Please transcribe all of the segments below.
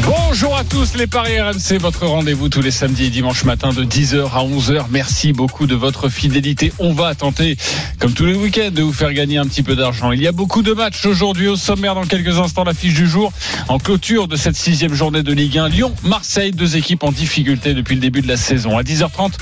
Bonjour à tous les Paris RMC, votre rendez-vous tous les samedis et dimanches matin de 10h à 11h. Merci beaucoup de votre fidélité. On va tenter, comme tous les week-ends, de vous faire gagner un petit peu d'argent. Il y a beaucoup de matchs aujourd'hui au sommaire dans quelques instants. La fiche du jour en clôture de cette sixième journée de Ligue 1. Lyon, Marseille, deux équipes en difficulté depuis le début de la saison. À 10h30,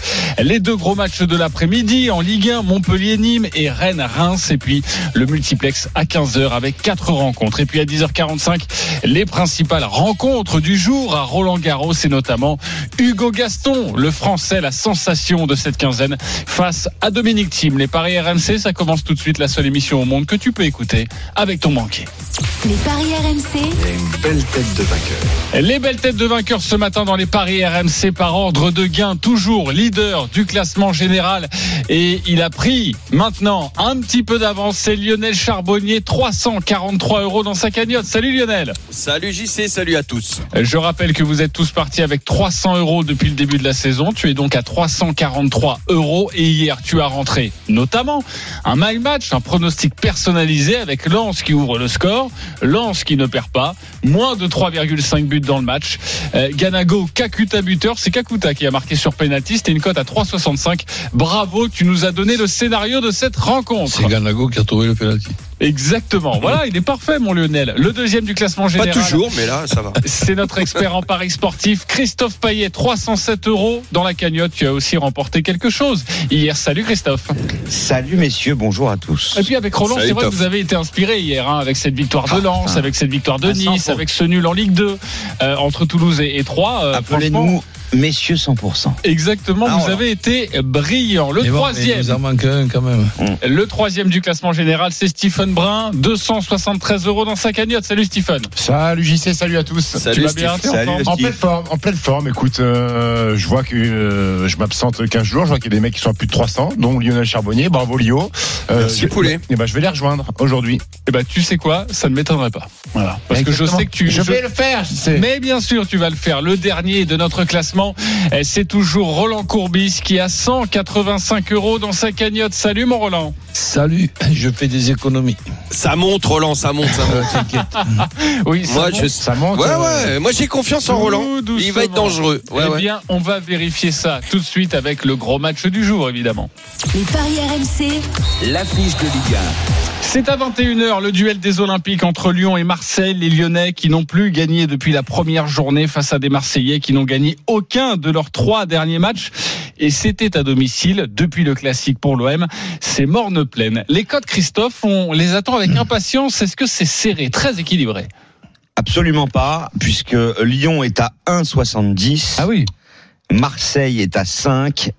les deux gros matchs de l'après-midi en Ligue 1, Montpellier, Nîmes et Rennes, Reims. Et puis le multiplex à 15h avec quatre rencontres. Et puis à 10h45, les principales rencontres du jour à Roland Garros et notamment Hugo Gaston, le français, la sensation de cette quinzaine face à Dominique Thiem. Les paris RMC, ça commence tout de suite, la seule émission au monde que tu peux écouter avec ton banquier. Les paris RMC. Les belles têtes de vainqueurs ce matin dans les paris RMC par ordre de gain, toujours leader du classement général. Et il a pris maintenant un petit peu d'avance. C'est Lionel Charbonnier, 343 euros dans sa cagnotte. Salut Lionel. Salut JC, salut à tous. Je rappelle que vous êtes tous partis avec 300 euros depuis le début de la saison. Tu es donc à 343 euros. Et hier, tu as rentré notamment un match, un pronostic personnalisé avec Lens qui ouvre le score, Lens qui ne perd pas, moins de 3,5 buts dans le match. Euh, Ganago, Kakuta buteur, c'est Kakuta qui a marqué sur penalty. C'était une cote à 3,65. Bravo, tu nous as donné le scénario de cette rencontre. C'est Ganago qui a trouvé le penalty. Exactement. Voilà, il est parfait, mon Lionel. Le deuxième du classement Pas général. toujours, mais là, ça va. C'est notre expert en paris sportif, Christophe Payet, 307 euros dans la cagnotte. Tu as aussi remporté quelque chose hier. Salut Christophe. Salut messieurs, bonjour à tous. Et puis avec Roland, c'est vrai que vous avez été inspiré hier, hein, avec cette victoire de Ah, Lens, avec cette victoire de Nice, avec ce nul en Ligue 2 euh, entre Toulouse et, et Troyes. Euh, franchement, Appelez-nous messieurs 100%. Exactement, Ah, vous voilà. avez été brillant. Le Mais bon, mais troisième. il nous en manque un quand même. Le troisième du classement général, c'est Stephen Brun, 273 euros dans sa cagnotte. Salut Stephen. Salut JC, salut à tous. Salut, tu vas bien Salut. En pleine forme, en pleine forme. Écoute, euh, je vois que euh, je m'absente 15 jours. Je vois qu'il y a des mecs qui sont à plus de 300, dont Lionel Charbonnier. Bravo Lio. Euh, Merci, je- poulet. Eh ben, je vais les rejoindre aujourd'hui. Eh ben, tu sais quoi? Ça ne m'étonnerait pas. Voilà. Parce que je sais que tu. Je vais le faire, je sais. Mais bien sûr, tu vas le faire. Le dernier de notre classement, eh, c'est toujours Roland Courbis qui a 185 euros dans sa cagnotte. Salut mon Roland. Salut, je fais des économies. Ça monte, Roland, ça monte, ça monte. T'inquiète. Oui, ça Moi, monte je... Ça monte. Ouais, euh, ouais, moi j'ai confiance en Tout Roland. doucement. Il va être dangereux. Ouais, eh ouais. bien, on va vérifier ça tout de suite avec le gros match du jour, évidemment. Les paris RMC. L'affiche de Ligue C'est à 21h le duel des Olympiques entre Lyon et Marseille. Les Lyonnais qui n'ont plus gagné depuis la première journée face à des Marseillais qui n'ont gagné aucun de leurs trois derniers matchs. Et c'était à domicile depuis le classique pour l'OM. C'est morne pleine. Les codes, Christophe, on les attend avec impatience. Est-ce que c'est serré, très équilibré? Absolument pas, puisque Lyon est à 1,70, Ah oui. Marseille est à 5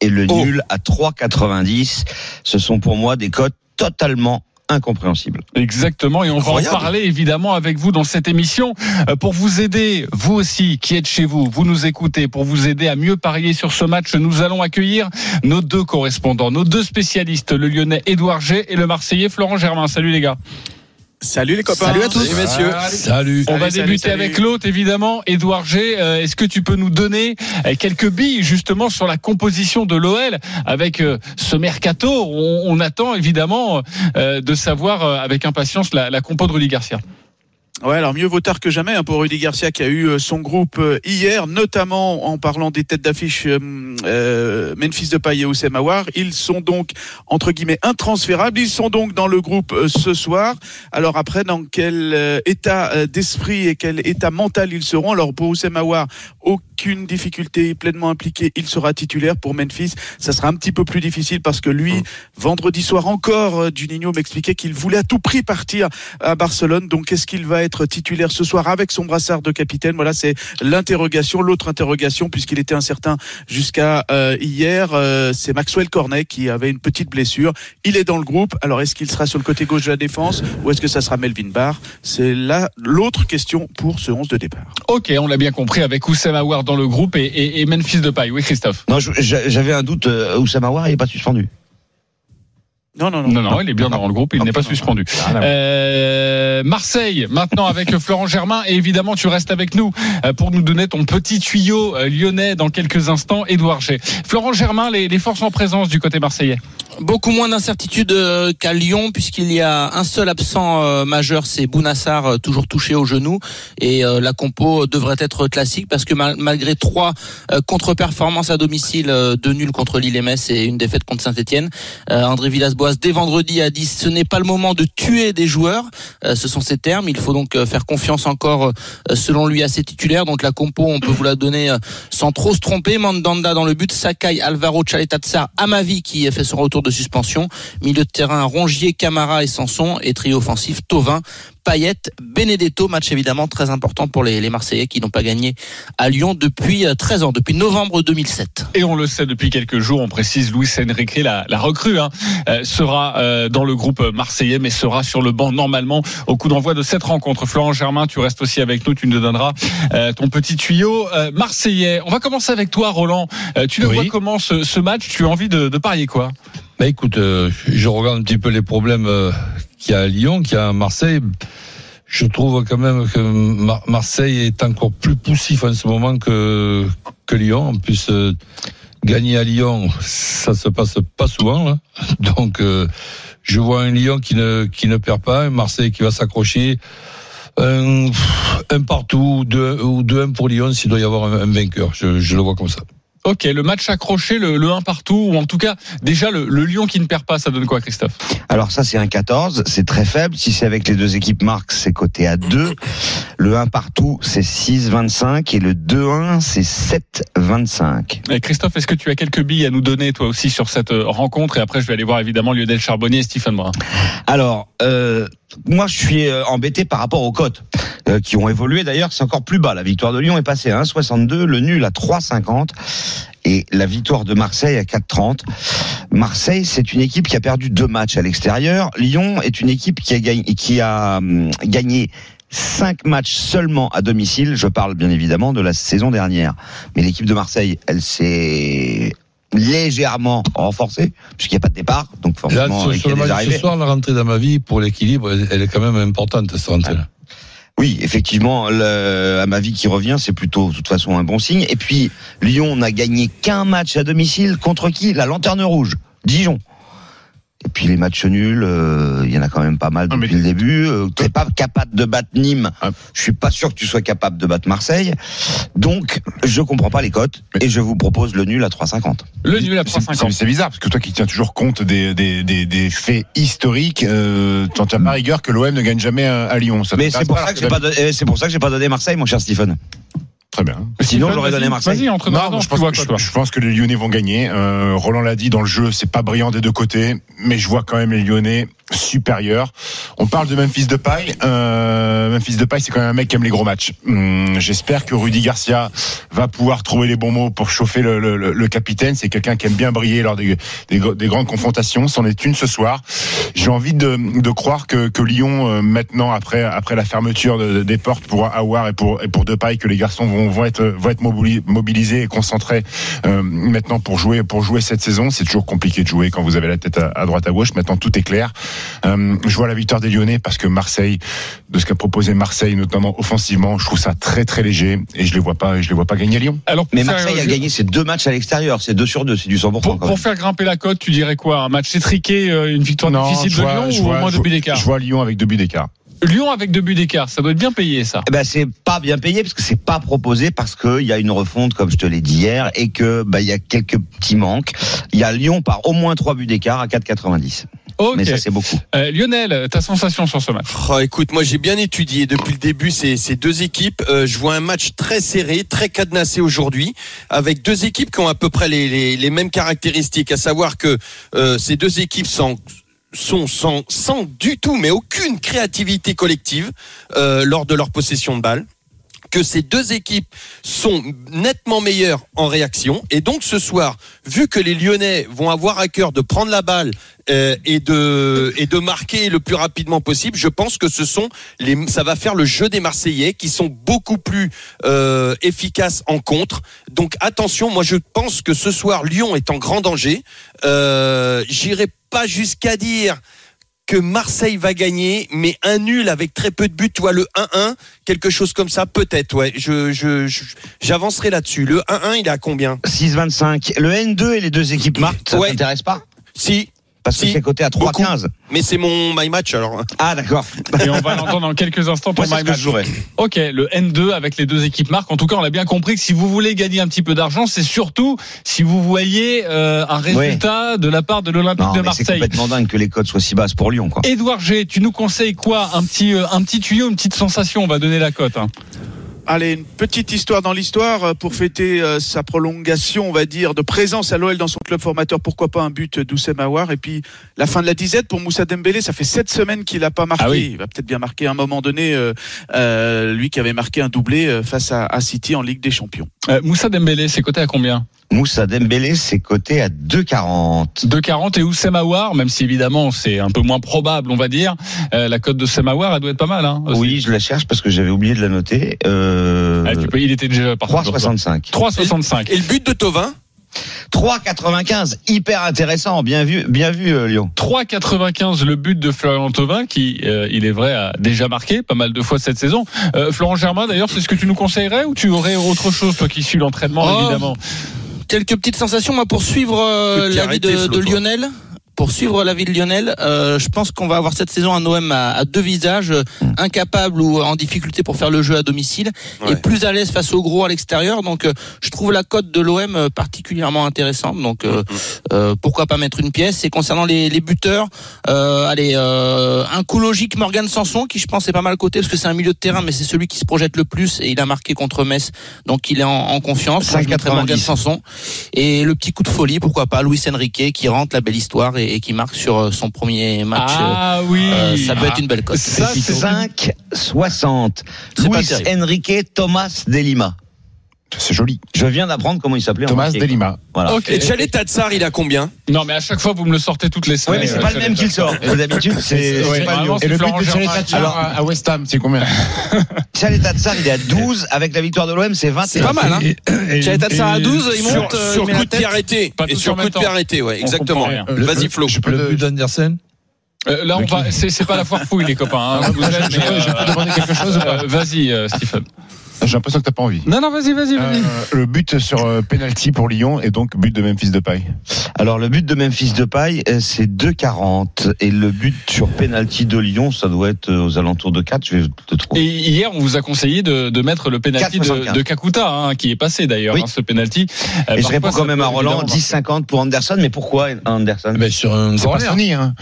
et le Oh. nul à 3,90. Ce sont pour moi des cotes totalement incompréhensibles. Exactement, et on Incroyable. va en parler évidemment avec vous dans cette émission Euh, pour vous aider, vous aussi qui êtes chez vous, vous nous écoutez, pour vous aider à mieux parier sur ce match, nous allons accueillir nos deux correspondants, nos deux spécialistes, le Lyonnais Édouard G et le Marseillais Florent Germain. Salut les gars. Salut les copains. Salut à tous. Salut, messieurs. Salut. On va salut, débuter salut. avec l'autre évidemment, Édouard G. Euh, Est-ce que tu peux nous donner euh, quelques billes justement sur la composition de l'OL avec euh, ce mercato? On, on attend évidemment euh, de savoir euh, avec impatience la, la compo de Rudy Garcia. Ouais, alors mieux vaut tard que jamais hein, pour Rudy Garcia qui a eu euh, son groupe euh, hier, notamment en parlant des têtes d'affiche euh, euh, Memphis Depay et Oussem Aouar. Ils sont donc entre guillemets intransférables. Ils sont donc dans le groupe ce soir. Alors après, dans quel état d'esprit et quel état mental ils seront? Alors pour Oussem Aouar, aucune difficulté, pleinement impliqué, il sera titulaire. Pour Memphis, ça sera un petit peu plus difficile parce que lui, vendredi soir encore, Juninho m'expliquait qu'il voulait à tout prix partir à Barcelone. Donc, est-ce qu'il va titulaire ce soir avec son brassard de capitaine Voilà, c'est l'interrogation. L'autre interrogation, puisqu'il était incertain jusqu'à euh, hier, euh, c'est Maxwell Cornet qui avait une petite blessure. Il est dans le groupe. Alors, est-ce qu'il sera sur le côté gauche de la défense ou est-ce que ça sera Melvin Barr? C'est là l'autre question pour ce 11 de départ. Ok, on l'a bien compris avec Oussem Aouar dans le groupe et, et, et Memphis Depay. Oui, Christophe. Non, j'avais un doute, euh, Oussama Aouar, il n'est pas suspendu. Non, non, non. Non, non, il est bien dans le groupe, il n'est pas non, non. suspendu. Euh, Marseille, maintenant avec Florent Germain, et évidemment tu restes avec nous euh, pour nous donner ton petit tuyau euh, lyonnais dans quelques instants, Édouard G. Florent Germain, les, les forces en présence du côté marseillais. Beaucoup moins d'incertitude euh, qu'à Lyon puisqu'il y a un seul absent euh, majeur, c'est Bounassar, euh, toujours touché au genou. Et la compo devrait être classique parce que mal- malgré trois contre-performances à domicile, deux nuls contre Lille et Metz et une défaite contre Saint-Etienne, André Villas-Boas dès vendredi a dit ce n'est pas le moment de tuer des joueurs. Ce sont ses termes. Il faut donc faire confiance encore, selon lui, à ses titulaires. Donc la compo, on peut vous la donner sans trop se tromper. Mandanda dans le but, Sakai, Alvaro, Chaletatsar, Amavi qui fait son retour de suspension. Milieu de terrain, Rongier, Camara et Sanson. Et trio offensif, Tovin, Payet, Benedetto. Match évidemment très important pour les, les Marseillais qui n'ont pas gagné à Lyon depuis euh, 13 ans, depuis novembre 2007. Et on le sait depuis quelques jours, on précise, Luis Enrique, la, la recrue, hein, euh, sera euh, dans le groupe marseillais, mais sera sur le banc normalement au coup d'envoi de cette rencontre. Florent Germain, tu restes aussi avec nous, tu nous donneras euh, ton petit tuyau euh, marseillais. On va commencer avec toi, Roland. Euh, tu le Oui. vois comment ce, ce match? Tu as envie de, de parier quoi? Bah écoute, euh, je regarde un petit peu les problèmes euh, qu'il y a Lyon, qu'il y a Marseille. Je trouve quand même que Mar- Marseille est encore plus poussif en ce moment que, Lyon. En plus, euh, gagner à Lyon, ça se passe pas souvent. là. Donc, euh, je vois un Lyon qui ne, qui ne perd pas, un Marseille qui va s'accrocher. Un, un partout, deux, ou deux un pour Lyon s'il doit y avoir un, vainqueur. Je le vois comme ça. Ok, le match accroché, le, le 1 partout, ou en tout cas, déjà le, le Lyon qui ne perd pas, ça donne quoi, Christophe? Alors ça c'est un 14, c'est très faible. Si c'est avec les deux équipes marques, c'est coté à 2. Le 1 partout, c'est 6,25 et le 2-1, c'est 7,25. Et Christophe, est-ce que tu as quelques billes à nous donner, toi aussi, sur cette euh, rencontre? Et après, je vais aller voir évidemment Lionel Charbonnier et Stephen Brun. Alors, euh, moi je suis euh, embêté par rapport aux cotes euh, qui ont évolué. D'ailleurs, c'est encore plus bas. La victoire de Lyon est passée à 1,62, le nul à 3,50 et la victoire de Marseille à 4,30. Marseille, c'est une équipe qui a perdu deux matchs à l'extérieur. Lyon est une équipe qui a gagné, qui a hum, gagné cinq matchs seulement à domicile. Je parle bien évidemment de la saison dernière. Mais l'équipe de Marseille, elle s'est légèrement renforcée puisqu'il n'y a pas de départ. Donc Là, forcément, des de arrivées. ce soir, la rentrée dans ma vie, pour l'équilibre, elle, elle est quand même importante, cette rentrée-là. Oui, effectivement, le, à ma vie qui revient, c'est plutôt de toute façon un bon signe. Et puis Lyon n'a gagné qu'un match à domicile contre qui? La Lanterne Rouge, Dijon. Et puis les matchs nuls, euh, il y en a quand même pas mal Ah, depuis mais- le début. Euh, T'es pas capable de battre Nîmes. Ah. Je suis pas sûr que tu sois capable de battre Marseille. Donc, je comprends pas les cotes et je vous propose le nul à 3,50. Le nul à C'est- c'est 3,50. c'est bizarre parce que toi qui tiens toujours compte des, des, des, des faits historiques, euh, t'en tiens pas rigueur que l'OM ne gagne jamais à, à Lyon. Ça Mais c'est pour ça que j'ai pas, donné- c'est pour ça que j'ai pas donné Marseille, mon cher Stephen. Très bien. Sinon, j'aurais donné Marseille. Vas-y, entre Non, je, pense, vois je pense que les Lyonnais vont gagner. Euh, Roland l'a dit, dans le jeu, c'est pas brillant des deux côtés, mais je vois quand même les Lyonnais supérieurs. On parle de Memphis Depay. Euh, Memphis Depay, c'est quand même un mec qui aime les gros matchs. Hum, J'espère que Rudy Garcia va pouvoir trouver les bons mots pour chauffer le, le- le- capitaine. C'est quelqu'un qui aime bien briller lors des, des, des grandes confrontations. C'en est une ce soir. J'ai envie de, de croire que, que Lyon, euh, maintenant, après, après la fermeture de- des portes pour Awar et pour, et pour Depay, que les garçons vont, vont être, vont être mobili- mobilisés et concentrés euh, maintenant pour jouer, pour jouer cette saison. C'est toujours compliqué de jouer quand vous avez la tête à, à droite à gauche. Maintenant, tout est clair. Euh, je vois la victoire des Lyonnais parce que Marseille, de ce qu'a proposé Marseille, notamment offensivement, je trouve ça très très léger et je les vois pas, je les vois pas gagner à Lyon. Alors, Mais faire, Marseille a gagné ses deux matchs à l'extérieur. C'est 2 sur 2, c'est du 100%. Pour, quand pour même. faire grimper la cote, tu dirais quoi? Un match étriqué, euh, une victoire difficile de vois- Lyon ou au moins deux buts d'écart? Je vois Lyon avec deux buts d'écart. Lyon avec deux buts d'écart, ça doit être bien payé ça. Eh ben c'est pas bien payé parce que c'est pas proposé parce qu'il y a une refonte comme je te l'ai dit hier et que bah il y a quelques petits manques. Il y a Lyon par au moins 3 buts d'écart à 4,90. Ok. Mais ça c'est beaucoup. Euh, Lionel, ta sensation sur ce match Oh, écoute, moi j'ai bien étudié depuis le début ces, ces deux équipes. Euh, je vois un match très serré, très cadenassé aujourd'hui, avec deux équipes qui ont à peu près les, les, les mêmes caractéristiques, à savoir que euh, ces deux équipes sont sont sans, sans du tout, mais aucune créativité collective euh, lors de leur possession de balle que ces deux équipes sont nettement meilleures en réaction. Et donc ce soir, vu que les Lyonnais vont avoir à cœur de prendre la balle euh, et de et de marquer le plus rapidement possible, je pense que ce sont les ça va faire le jeu des Marseillais qui sont beaucoup plus euh, efficaces en contre. Donc attention, moi je pense que ce soir Lyon est en grand danger. Euh, J'irai pas jusqu'à dire que Marseille va gagner, mais un nul avec très peu de buts, tu vois, le 1-1, quelque chose comme ça, peut-être, ouais. Je, je, j'avancerai là-dessus. Le 1-1, il est à combien? 6,25. Le N2 et les deux équipes marquent, ça Ouais. t'intéresse pas? Si, Parce que Si. c'est coté à Beaucoup. 3,15. mais c'est mon my match alors. Ah, d'accord. Et on va l'entendre dans quelques instants pour Moi, My que Match. Ok, le N2 avec les deux équipes marques. En tout cas, on a bien compris que si vous voulez gagner un petit peu d'argent, c'est surtout si vous voyez euh, un résultat de la part de l'Olympique de mais c'est Marseille. complètement dingue que les codes soient si basses pour Lyon, quoi. Édouard G, tu nous conseilles quoi? Un petit, euh, un petit tuyau, une petite sensation. On va donner la cote. hein. Allez, une petite histoire dans l'histoire euh, pour fêter euh, sa prolongation, on va dire, de présence à l'OL dans son club formateur. Pourquoi pas un but d'Oussem Aouar et puis la fin de la disette pour Moussa Dembélé. Ça fait sept semaines qu'il n'a pas marqué. Ah oui. Il va peut-être bien marquer à un moment donné. euh, euh, lui qui avait marqué un doublé euh, face à, à City en Ligue des Champions. Euh, Moussa Dembélé, c'est coté à combien? Moussa Dembélé, c'est coté à 2,40. 2,40 et Oussem Aouar, même si évidemment c'est un peu moins probable, on va dire. Euh, la cote de Oussem Aouar, elle doit être pas mal. Hein. Oui, je la cherche parce que j'avais oublié de la noter. Euh, Ah, tu peux- il était déjà parti. 3,65. 3,65. Et le but de Tovin? 3,95. Hyper intéressant. Bien vu, bien vu, euh, Lyon. 3,95 le but de Florian Thauvin qui, euh, il est vrai, a déjà marqué pas mal de fois cette saison. Euh, Florent Germain, d'ailleurs, c'est ce que tu nous conseillerais ou tu aurais autre chose, toi qui suis l'entraînement, Oh, évidemment? Quelques petites sensations, moi, pour suivre euh, la vie de. Lionel? Pour suivre la vie de Lionel, euh, je pense qu'on va avoir cette saison un OM à, à deux visages, euh, incapable ou en difficulté pour faire le jeu à domicile, et Ouais. plus à l'aise face au gros à l'extérieur. Donc, euh, je trouve la cote de l'OM euh, particulièrement intéressante. Donc, euh, euh, pourquoi pas mettre une pièce Et concernant les, les buteurs, euh, allez, euh, un coup logique, Morgan Sanson, qui je pense est pas mal coté parce que c'est un milieu de terrain, mais c'est celui qui se projette le plus et il a marqué contre Metz, donc il est en, en confiance. Moi, je mettrais 5,90. Morgan Sanson. Et le petit coup de folie, pourquoi pas, Luis Enrique qui rentre la belle histoire et, et qui marque sur euh, son premier match. Ah oui Euh, ça peut être une belle cote. Ça, c'est 5,60. C'est pas Luis terrible. Enrique Thomas Delima. C'est joli. Je viens d'apprendre comment il s'appelait. en Thomas. Delima. Voilà. Ok. Et Chalet Tatsar, il a combien Non, mais à chaque fois, vous me le sortez toutes les semaines. mais c'est euh, pas le même qu'il sort. D'habitude, c'est Ouais, pas c'est Et le but de Chalet à West Ham, c'est combien Chalet Tatsar, il est à 12. Avec la victoire de l'OM, c'est 21. C'est pas mal, hein Chalet Tatsar à 12, il monte, euh, sur il met coup de pied arrêté. Et sur coup de pied arrêté, ouais, exactement. Le- Vas-y, Flo. Je peux Le le- but d'Andersen Euh, là, on va. C'est pas la foire fouille, les copains. hein. Vous je mais, peux- je peux euh, demander quelque chose euh, Vas-y, euh, Stephen. J'ai l'impression que t'as pas envie. Non, non, vas-y, vas-y, vas-y. Euh, le but sur euh, penalty pour Lyon et donc but de Memphis de paille. Alors, le but de Memphis Depay, euh, c'est 2,40. Et le but sur penalty de Lyon, ça doit être euh, aux alentours de 4. Je vais te Et trouver. hier, on vous a conseillé de, de mettre le penalty de, 4,75. de Kakuta, hein, qui est passé d'ailleurs, Oui. hein, ce penalty. Euh, Et je réponds quand même à Roland, évidemment 10,50 pour Anderson. Mais pourquoi Anderson? Ben, Sur un C'est pas. Sony, hein.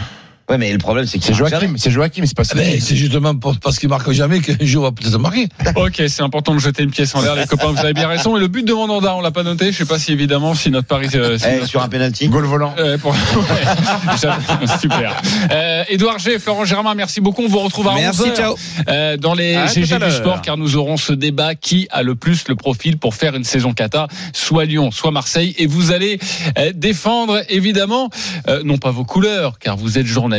Ouais, mais le problème, c'est que C'est Joachim, c'est Joachim, c'est pas Ah ben, Sony. C'est justement pour- parce qu'il marque jamais qu'un jour va peut-être marquer. Ok, c'est important de jeter une pièce en l'air, les copains. Vous avez bien raison. Et le but de Mandanda, on l'a pas noté. Je sais pas si évidemment si notre pari. euh, si Eh, notre- sur un penalty. Goal volant. Euh, pour- ouais. Super. Euh, Édouard G, Florent Germain, merci beaucoup. On vous retrouve à Merci, 11h ciao. euh, dans les À GG du sport, car nous aurons ce débat qui a le plus le profil pour faire une saison kata, soit Lyon, soit Marseille, et vous allez euh, défendre évidemment euh, non pas vos couleurs, car vous êtes journaliste,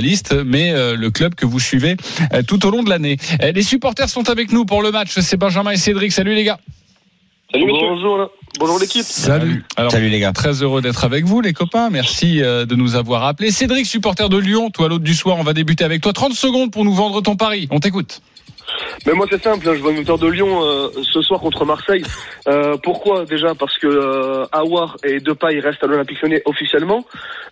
mais euh, le club que vous suivez euh, tout au long de l'année. Euh, les supporters sont avec nous pour le match. C'est Benjamin et Cédric. Salut les gars. Salut. Bonjour, bonjour l'équipe. Salut. Alors, Salut les gars. Très heureux d'être avec vous, les copains. Merci euh, de nous avoir appelés. Cédric, supporter de Lyon, toi, l'autre du soir, on va débuter avec toi. 30 secondes pour nous vendre ton pari. On t'écoute. Mais moi c'est simple, hein, je vois une victoire de Lyon euh, ce soir contre Marseille. Euh, pourquoi déjà? Parce que euh, et Depay restent à l'Olympique Lyonnais officiellement.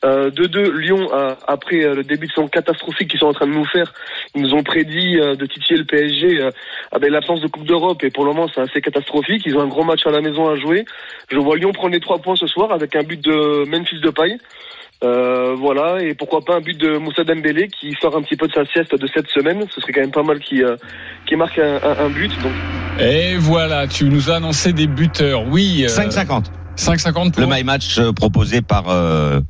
Euh, de deux, Lyon après euh, le début de saison catastrophique qu'ils sont en train de nous faire, ils nous ont prédit euh, de titiller le PSG avec l'absence de Coupe d'Europe et pour le moment c'est assez catastrophique. Ils ont un gros match à la maison à jouer. Je vois Lyon prendre les trois points ce soir avec un but de Memphis Depay. Euh, voilà, et pourquoi pas un but de Moussa Dembélé qui sort un petit peu de sa sieste de cette semaine. Ce serait quand même pas mal qui euh, qui marque un, un- un but. Donc Et voilà, tu nous as annoncé des buteurs. Oui. euh, 5,50. 5,50 pour, Le my match euh, proposé par euh,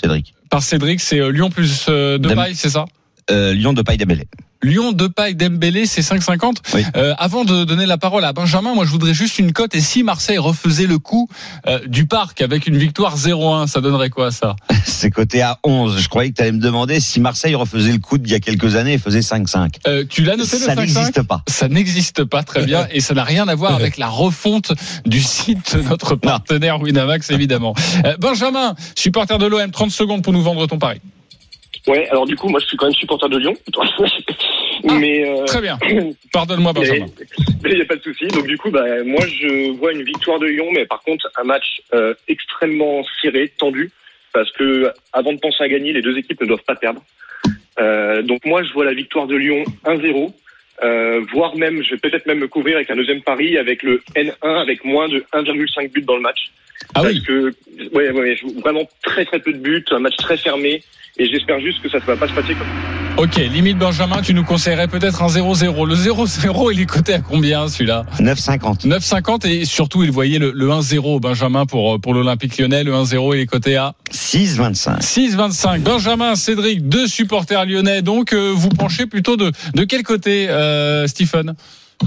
Cédric. par Cédric. C'est euh, Lyon plus euh, Depay, c'est ça? Euh, Lyon de Paille Dembélé. Lyon, Depay, Dembélé, c'est 5,50. Oui. Euh, avant de donner la parole à Benjamin, moi je voudrais juste une cote. Et si Marseille refaisait le coup euh, du parc avec une victoire 0-1, ça donnerait quoi ça? C'est coté à 11. Je croyais que tu allais me demander si Marseille refaisait le coup d'il y a quelques années et faisait 5-5. euh, Tu l'as noté le Ça 5,5 n'existe pas. Ça n'existe pas très bien et ça n'a rien à voir avec la refonte du site de notre partenaire Winamax évidemment. Euh, Benjamin, supporter de l'OM, 30 secondes pour nous vendre ton pari. Ouais, alors du coup, moi je suis quand même supporter de Lyon. mais euh, Très bien. Pardonne-moi, Benjamin. il n'y a pas de souci. Donc du coup, bah, moi je vois une victoire de Lyon, mais par contre un match euh, extrêmement serré, tendu, parce que avant de penser à gagner, les deux équipes ne doivent pas perdre. Euh, donc moi je vois la victoire de Lyon 1-0. Euh, voire même, je vais peut-être même me couvrir avec un deuxième pari avec le N1 avec moins de 1,5 but dans le match. Ah parce oui. que ouais, ouais, vraiment très très peu de buts, un match très fermé et j'espère juste que ça ne va pas se passer comme Ok, limite Benjamin, tu nous conseillerais peut-être un 0-0. Le 0-0, il est coté à combien celui-là 9,50. 9,50 et surtout il voyait le, le 1-0 Benjamin pour, pour l'Olympique lyonnais. Le 1-0 il est coté à 6,25. 6,25. Benjamin, Cédric, deux supporters lyonnais. Donc euh, vous penchez plutôt de, de quel côté, euh, Stephen?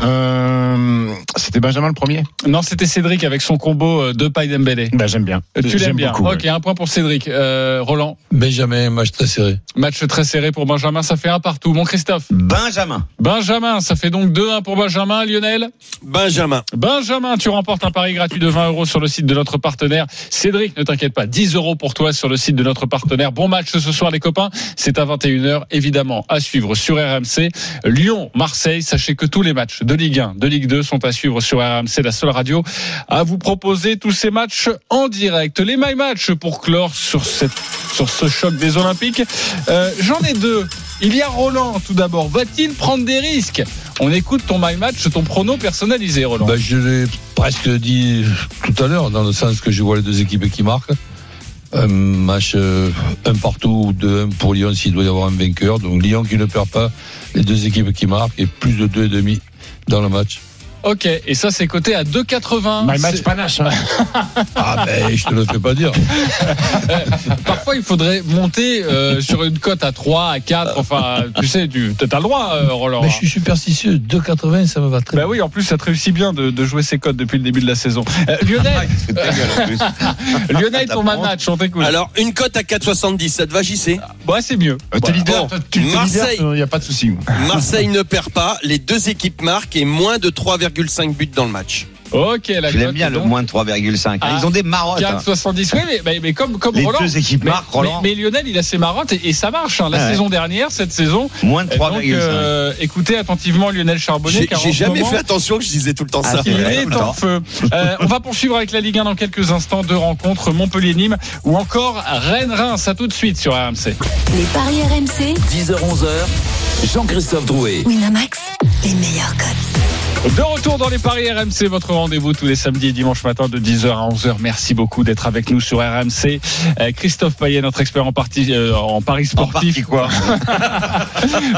Euh, C'était Benjamin le premier Non, c'était Cédric avec son combo euh, de paille Dembélé. bah, J'aime bien. Euh, Tu l'aimes bien. beaucoup, ok, un point pour Cédric. Euh, Roland, Benjamin, match très serré. match très serré pour Benjamin, ça fait un partout. Mon Christophe. Benjamin. Benjamin, ça fait donc 2-1 pour Benjamin. Lionel Benjamin. Benjamin, tu remportes un pari gratuit de 20 euros sur le site de notre partenaire. Cédric, ne t'inquiète pas, 10 euros pour toi sur le site de notre partenaire. Bon match ce soir les copains, c'est à 21h évidemment à suivre sur RMC. Lyon, Marseille, sachez que tous les matchs de Ligue 1, de Ligue 2 sont à suivre sur RMC, la seule radio à vous proposer tous ces matchs en direct. Les My Match pour clore sur, ce choc des Olympiques. Euh, J'en ai deux. Il y a Roland tout d'abord. Va-t-il prendre des risques? On écoute ton My Match, ton prono personnalisé, Roland. Ben, je l'ai presque dit tout à l'heure, dans le sens que je vois les deux équipes qui marquent. Un match euh, un partout ou 2-1 pour Lyon s'il doit y avoir un vainqueur. Donc Lyon qui ne perd pas, les deux équipes qui marquent et plus de 2,5 dans le match. Ok, et ça c'est coté à 2,80. My match panache. hein. Ah ben je te le fais pas dire. Parfois il faudrait monter euh, sur une cote à 3, à 4, enfin tu sais, tu as le droit euh, Roland. Mais je suis superstitieux, 2,80 ça me va très Bah bien. oui, en plus ça te réussit bien de, de jouer ces cotes depuis le début de la saison. Euh, Lionel, Lionel ton man match, on t'écoute. Alors, une cote à 4,70, ça te va, JC Ouais, c'est mieux. Euh, T'es leader, Bon, tu Marseille. leader, il n'y a pas de souci. Marseille ne perd pas, les deux équipes marquent et moins de 3,5 buts dans le match. Ok, la Je l'aime bien le donc moins de 3,5. Ah, Ils ont des marottes. hein. 4,70. Oui, mais, mais, mais comme, comme Les Roland. deux équipes mais, marquent, Roland. mais- mais Lionel, il a ses marottes et, et ça marche. hein. La Ouais. saison dernière, cette saison. Moins de Donc, 3,5. euh, écoutez attentivement Lionel Charbonnier. J'ai jamais moment, fait attention que je disais tout le temps Ah, ça. Il est en feu. Euh, on va poursuivre avec la Ligue 1 dans quelques instants. Deux rencontres, Montpellier-Nîmes ou encore Rennes-Reims. À tout de suite sur RMC. Les paris RMC, 10h-11h, Jean-Christophe Drouet. Winamax, les meilleurs cotes. De retour dans les paris RMC, votre rendez-vous tous les samedis et dimanches matin de 10h à 11h. Merci beaucoup d'être avec nous sur RMC. Euh, Christophe Payet, notre expert en, partie, euh, en paris En partie, sportif. quoi.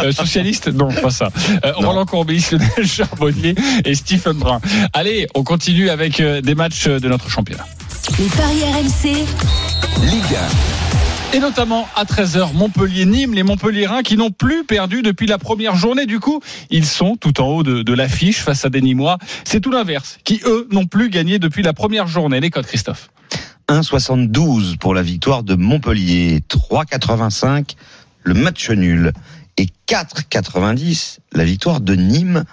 Euh, socialiste Non, pas ça. Euh, Non. Roland Courbis, Lionel Charbonnier et Stephen Brun. Allez, on continue avec des matchs de notre championnat. Les paris RMC, Ligue Et notamment à 13h, Montpellier-Nîmes, les Montpelliérains qui n'ont plus perdu depuis la première journée. Du coup, ils sont tout en haut de, l'affiche face à des Nîmois. C'est tout l'inverse, qui eux n'ont plus gagné depuis la première journée. Les codes, Christophe. 1,72 pour la victoire de Montpellier, 3,85 le match nul et 4,90 la victoire de Nîmes.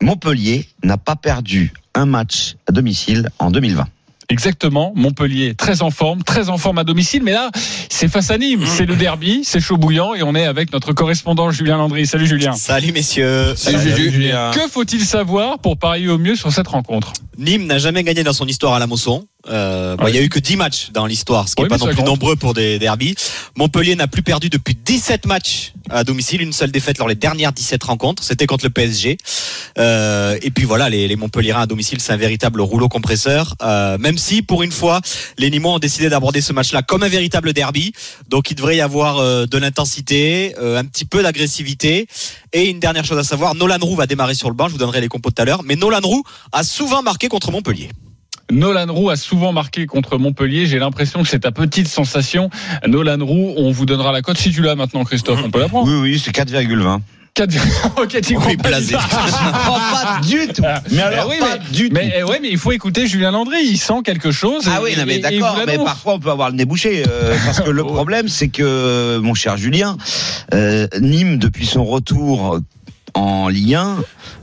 Montpellier n'a pas perdu un match à domicile en 2020. Exactement, Montpellier très en forme, très en forme à domicile, mais là c'est face à Nîmes, c'est le derby, c'est chaud bouillant et on est avec notre correspondant Julien Landry. Salut Julien. Salut messieurs. Salut, Juju. Julien. Que faut-il savoir pour parier au mieux sur cette rencontre? Nîmes n'a jamais gagné dans son histoire à la Mosson. Euh, bon, Ouais. Il y a eu que 10 matchs dans l'histoire, ce qui Oui, n'est pas non plus compte. nombreux pour des derbies. Montpellier n'a plus perdu depuis 17 matchs à domicile, une seule défaite lors des dernières 17 rencontres. C'était contre le PSG. Euh, et puis voilà, les, les Montpelliérains à domicile, c'est un véritable rouleau compresseur. Euh, même si, pour une fois, les Nîmois ont décidé d'aborder ce match-là comme un véritable derby. Donc il devrait y avoir euh, de l'intensité, euh, un petit peu d'agressivité. Et une dernière chose à savoir, Nolan Roux va démarrer sur le banc. Je vous donnerai les compos tout à l'heure. Mais Nolan Roux a souvent marqué contre Montpellier. Nolan Roux a souvent marqué contre Montpellier. J'ai l'impression que c'est ta petite sensation. Nolan Roux, on vous donnera la cote si tu l'as maintenant, Christophe. On peut la prendre. Oui, oui, c'est 4,20. 4... ok, tu Oui, blasé. tout. pas du tout. Mais alors, Eh oui, pas mais- du tout. Mais eh ouais, mais il faut écouter Julien Landry. Il sent quelque chose. Ah et- oui, non, mais d'accord, mais parfois on peut avoir le nez bouché. euh, parce que le problème, c'est que, mon cher Julien, euh, Nîmes, depuis son retour en Ligue 1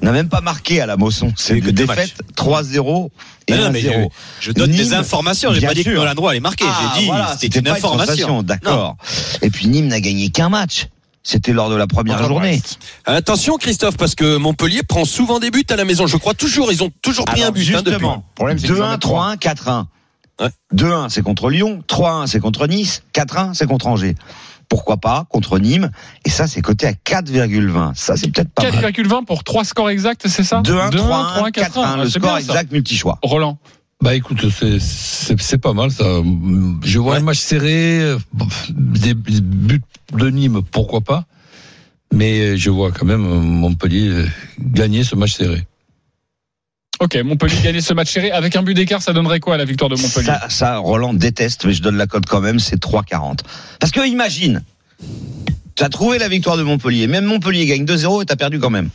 n'a même pas marqué à la Mosson. C'est une défaite 3-0 et Non, non, mais 1-0. Je donne des informations. J'ai pas dit que sûr. Nolan Droit allait marquer. Ah, J'ai dit voilà, c'était une pas information. D'accord. Et puis Nîmes n'a gagné qu'un match. C'était lors de la première Contre journée. Brest. Attention Christophe, parce que Montpellier prend souvent des buts à la maison. Je crois toujours, ils ont toujours pris Alors, un but. hein, depuis. justement, en 2-1, mettent trois. 3-1, 4-1. Ouais. 2-1, c'est contre Lyon. 3-1, c'est contre Nice. 4-1, c'est contre Angers. Pourquoi pas contre Nîmes Et ça, c'est coté à 4,20. Ça, c'est peut-être pas mal. 4,20 pour trois scores exacts, c'est ça? 2-1, 3-1, 4-1. 4-1. Le Ah, score bien, exact multi-choix. Roland. Bah écoute, c'est- pas mal ça. Je vois Ouais. un match serré, euh, des buts de Nîmes, pourquoi pas. Mais je vois quand même Montpellier euh, gagner ce match serré. Ok, Montpellier gagner ce match serré. Avec un but d'écart, ça donnerait quoi la victoire de Montpellier? Ça, ça, Roland déteste, mais je donne la cote quand même, c'est 3,40. Parce que imagine, tu as trouvé la victoire de Montpellier. Même Montpellier gagne 2-0 et t'as perdu quand même.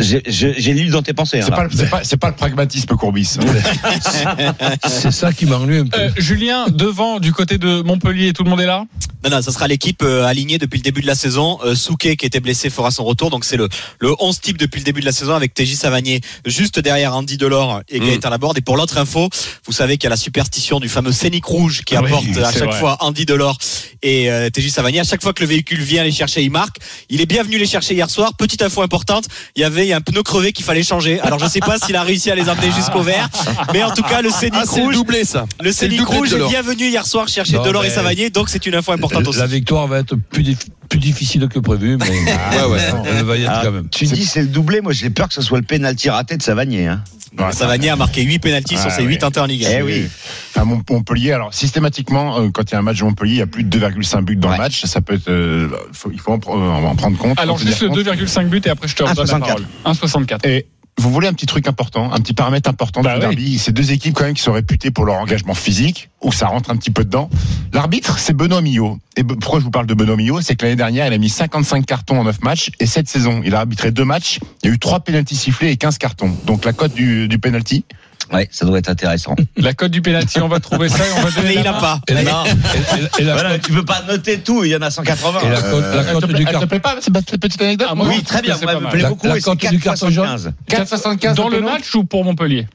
J'ai- J'ai j'ai lu dans tes pensées. hein, C'est là. pas, pas, c'est pas le pragmatisme Courbis. C'est ça qui m'ennuie un peu. Euh, Julien, devant, du côté de Montpellier, tout le monde est là? Non, non, ça sera l'équipe euh, alignée depuis le début de la saison. Euh, Souquet, qui était blessé, fera son retour. Donc, c'est le, le 11 type depuis le début de la saison avec TJ Savanier juste derrière Andy Delors et Mm. Gaëtan Laborde. Et pour l'autre info, vous savez qu'il y a la superstition du fameux Scénic Rouge qui Ah oui, apporte à chaque vrai. fois Andy Delors et euh, TJ Savanier. À chaque fois que le véhicule vient les chercher, il marque. Il est bien venu les chercher hier soir. Petite info importante, il y avait un pneu crevé qu'il fallait changer. Alors, je sais pas s'il a réussi à les emmener jusqu'au vert. Mais en tout cas, le Scénic Ah, c'est le Rouge, doublé ça. le Scénic Rouge est bien venu hier soir chercher Non, Delors et Savanier. Donc, c'est une info importante aussi. La victoire va être plus, dif- plus difficile que prévu, mais Ouais, ouais. elle va y être Ah, quand même. tu dis c'est le doublé, moi j'ai peur que ce soit le pénalty raté de Savanier. Hein. Ouais, Savanier a marqué 8 pénalties sur Ah, ses oui. 8 tentés en Ligue 1. Eh oui. Enfin, Mont- Montpellier, alors systématiquement, euh, quand il y a un match de Montpellier, il y a plus de 2,5 buts dans Ouais. le match. Ça peut être, euh, faut- il faut en, euh, en prendre compte. Alors, juste le compte. 2,5 buts et après je te redonne la 1,64. parole. 1,64. Et vous voulez un petit truc important, un petit paramètre important Bah du oui. derby. Ces deux équipes quand même qui sont réputées pour leur engagement physique, où ça rentre un petit peu dedans. L'arbitre, c'est Benoît Millot. Et pourquoi je vous parle de Benoît Millot? C'est que l'année dernière, il a mis 55 cartons en 9 matchs. Et cette saison, il a arbitré deux matchs. Il y a eu trois pénaltys sifflés et 15 cartons. Donc la cote du, du penalty. Ouais, ça doit être intéressant. La cote du penalty, on va trouver ça et on va donner Mais la il n'a pas. Et la, et- et- et la Voilà, cote- tu peux pas noter tout, il y en a 180. et la cote- la Elle te cote du carton. plaît pas cette petite- petite anecdote Ah, moi, oui, très bien, moi, pas me plaît La- beaucoup la cote du carton jaune 4,75 4,75 Dans le match ou pour Montpellier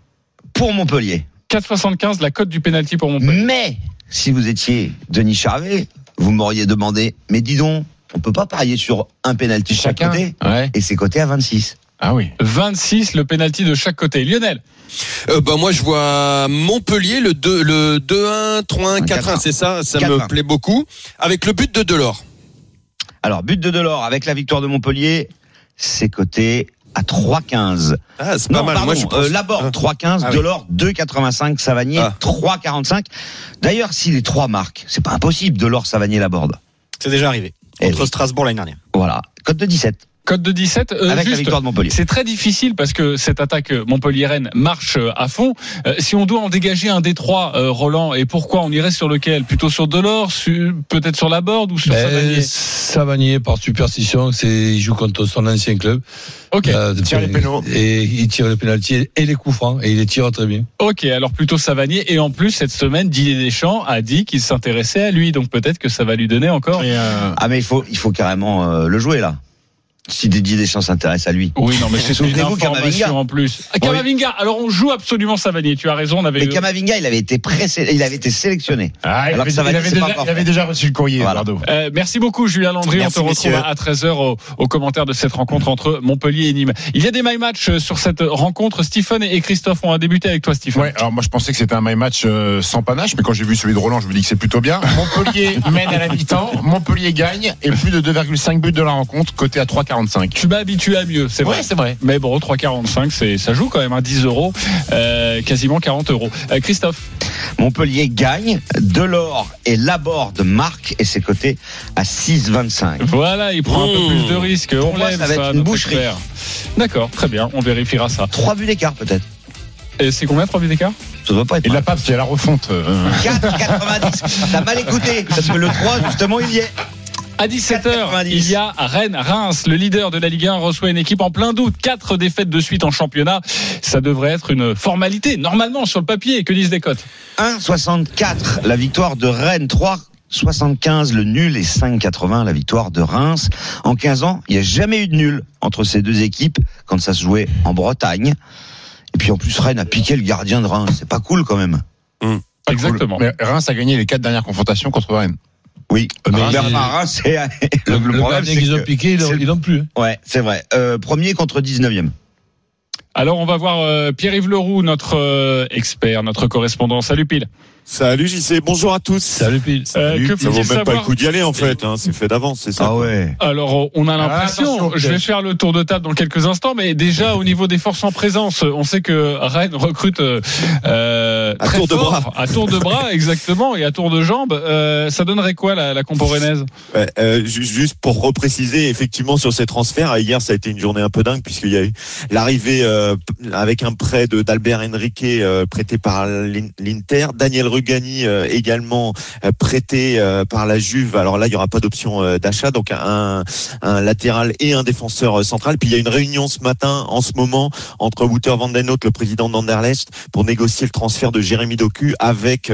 pour Montpellier. 4,75 la cote du penalty pour Montpellier. Mais si vous étiez Denis Charvet, vous m'auriez demandé, mais dis donc, on peut pas parier sur un chaque Chacun. côté Ouais. et c'est coté à 26. Ah oui. 26 le penalty de chaque côté. Lionel, Euh, bah, moi, je vois Montpellier, le 2, le 2-1, 3-1, 4-1, 4-1. c'est ça, ça 4-1. me plaît beaucoup. Avec le but de Delors. Alors, but de Delors avec la victoire de Montpellier, c'est coté à 3,15. Ah, c'est pas Non, mal. pardon, moi, je pense. euh, Laborde Ah. 3,15, Ah oui. Delors 2,85, Savanier Ah. 3,45. D'ailleurs, si les trois marquent, c'est pas impossible, Delors, Savanier, Laborde. C'est déjà arrivé. Eh Contre oui. Strasbourg l'année dernière. Voilà, cote de 17 cote de 17. euh, avec la victoire de Montpellier. C'est très difficile parce que cette attaque Montpellier-Rennes marche euh, à fond. Euh, si on doit en dégager un des trois, euh, Roland, et pourquoi on irait sur lequel? Plutôt sur Delors, peut-être sur la board ou sur Ben, Savanier? Savanier, par superstition, c'est il joue contre son ancien club. Ok, Euh, tire les pénaux. Et il tire les pénalties et les coups francs et il les tire très bien. ok. Alors plutôt Savanier. Et en plus, cette semaine, Didier Deschamps a dit qu'il s'intéressait à lui. Donc peut-être que ça va lui donner encore. Et, euh, Ah, mais il faut, il faut carrément euh, le jouer, là. Si Didier Deschamps s'intéresse à lui. Oui, non, mais c'est une Souvenez-vous information Kamavinga. en plus. Ah, Kamavinga. Alors on joue absolument Savanier. Tu as raison. On avait Mais Kamavinga, il avait été pressé, il avait été sélectionné. ah, il, Alors avait, que Savanier, il avait déjà, il avait déjà reçu le courrier, Voilà. Euh, merci beaucoup Julien Landry. Merci, on te retrouve messieurs. à 13h au, au commentaire de cette rencontre entre Montpellier et Nîmes. Il y a des my match euh, sur cette rencontre. Stephen et Christophe ont débuté avec toi, Stephen. Ouais, alors moi je pensais que c'était un my match euh, sans panache, mais quand j'ai vu celui de Roland, je me dis que c'est plutôt bien. Montpellier mène à la mi-temps, Montpellier gagne et plus de 2,5 buts de la rencontre, côté à 3,45. Tu m'as habitué à mieux, c'est vrai. Ouais, c'est vrai. Mais bon, 3,45, c'est ça joue quand même à 10 euros, euh, quasiment 40 euros. Euh, Christophe, Montpellier gagne, Delors et Laborde marquent et c'est coté à 6,25. voilà, il prend un peu Mmh. plus de risques. Pour on moi, l'aime, ça va être une boucherie. expert. D'accord, très bien, on vérifiera ça. Trois buts d'écart peut-être. Et c'est combien 3 buts d'écart? Ça doit pas être Il l'a pas parce qu'il y a la refonte. euh, 4,90. T'as mal écouté, parce que le 3, justement, il y est. À 17h, 4,90. il y a Rennes-Reims, le leader de la Ligue 1, reçoit une équipe en plein doute. Quatre défaites de suite en championnat. Ça devrait être une formalité, normalement, sur le papier. Que disent les cotes 1,64. La victoire de Rennes, 3. 75 le nul et 5,80 la victoire de Reims. En 15 ans, il n'y a jamais eu de nul entre ces deux équipes quand ça se jouait en Bretagne. Et puis en plus, Rennes a piqué le gardien de Reims. C'est pas cool quand même. Exactement. Mais Reims a gagné les quatre dernières confrontations contre Rennes. Oui, Mais mais Reims, c'est Le, le, le problème, c'est qu'ils ont piqué, ils l'ont plus. hein. Ouais, c'est vrai. Euh, premier contre 19e. Alors on va voir euh, Pierre-Yves Leroux, notre euh, expert, notre correspondant. Salut Pile. Salut JC, bonjour à tous. Salut Pile. Euh, que ça vaut même pas le coup d'y aller en fait, hein, c'est fait d'avance, c'est ça. Ah ouais. Alors, on a Ah, l'impression, je vais faire le tour de table dans quelques instants, mais déjà au niveau des forces en présence, on sait que Rennes recrute euh, euh, À très tour de bras. à tour de bras exactement, et à tour de jambes. Euh, ça donnerait quoi la, la compo rennaise? Euh, juste pour repréciser, effectivement sur ces transferts, hier ça a été une journée un peu dingue puisqu'il y a eu l'arrivée euh, avec un prêt de d'Albert Henrique euh, prêté par l'In- l'Inter, Daniel Rugani euh, également euh, prêté euh, par la Juve. Alors là il y aura pas d'option d'achat, donc un, un latéral et un défenseur central. Puis il y a une réunion ce matin en ce moment entre Wouter van den le président d'Anderlecht, pour négocier le transfert de Jérémy Doku avec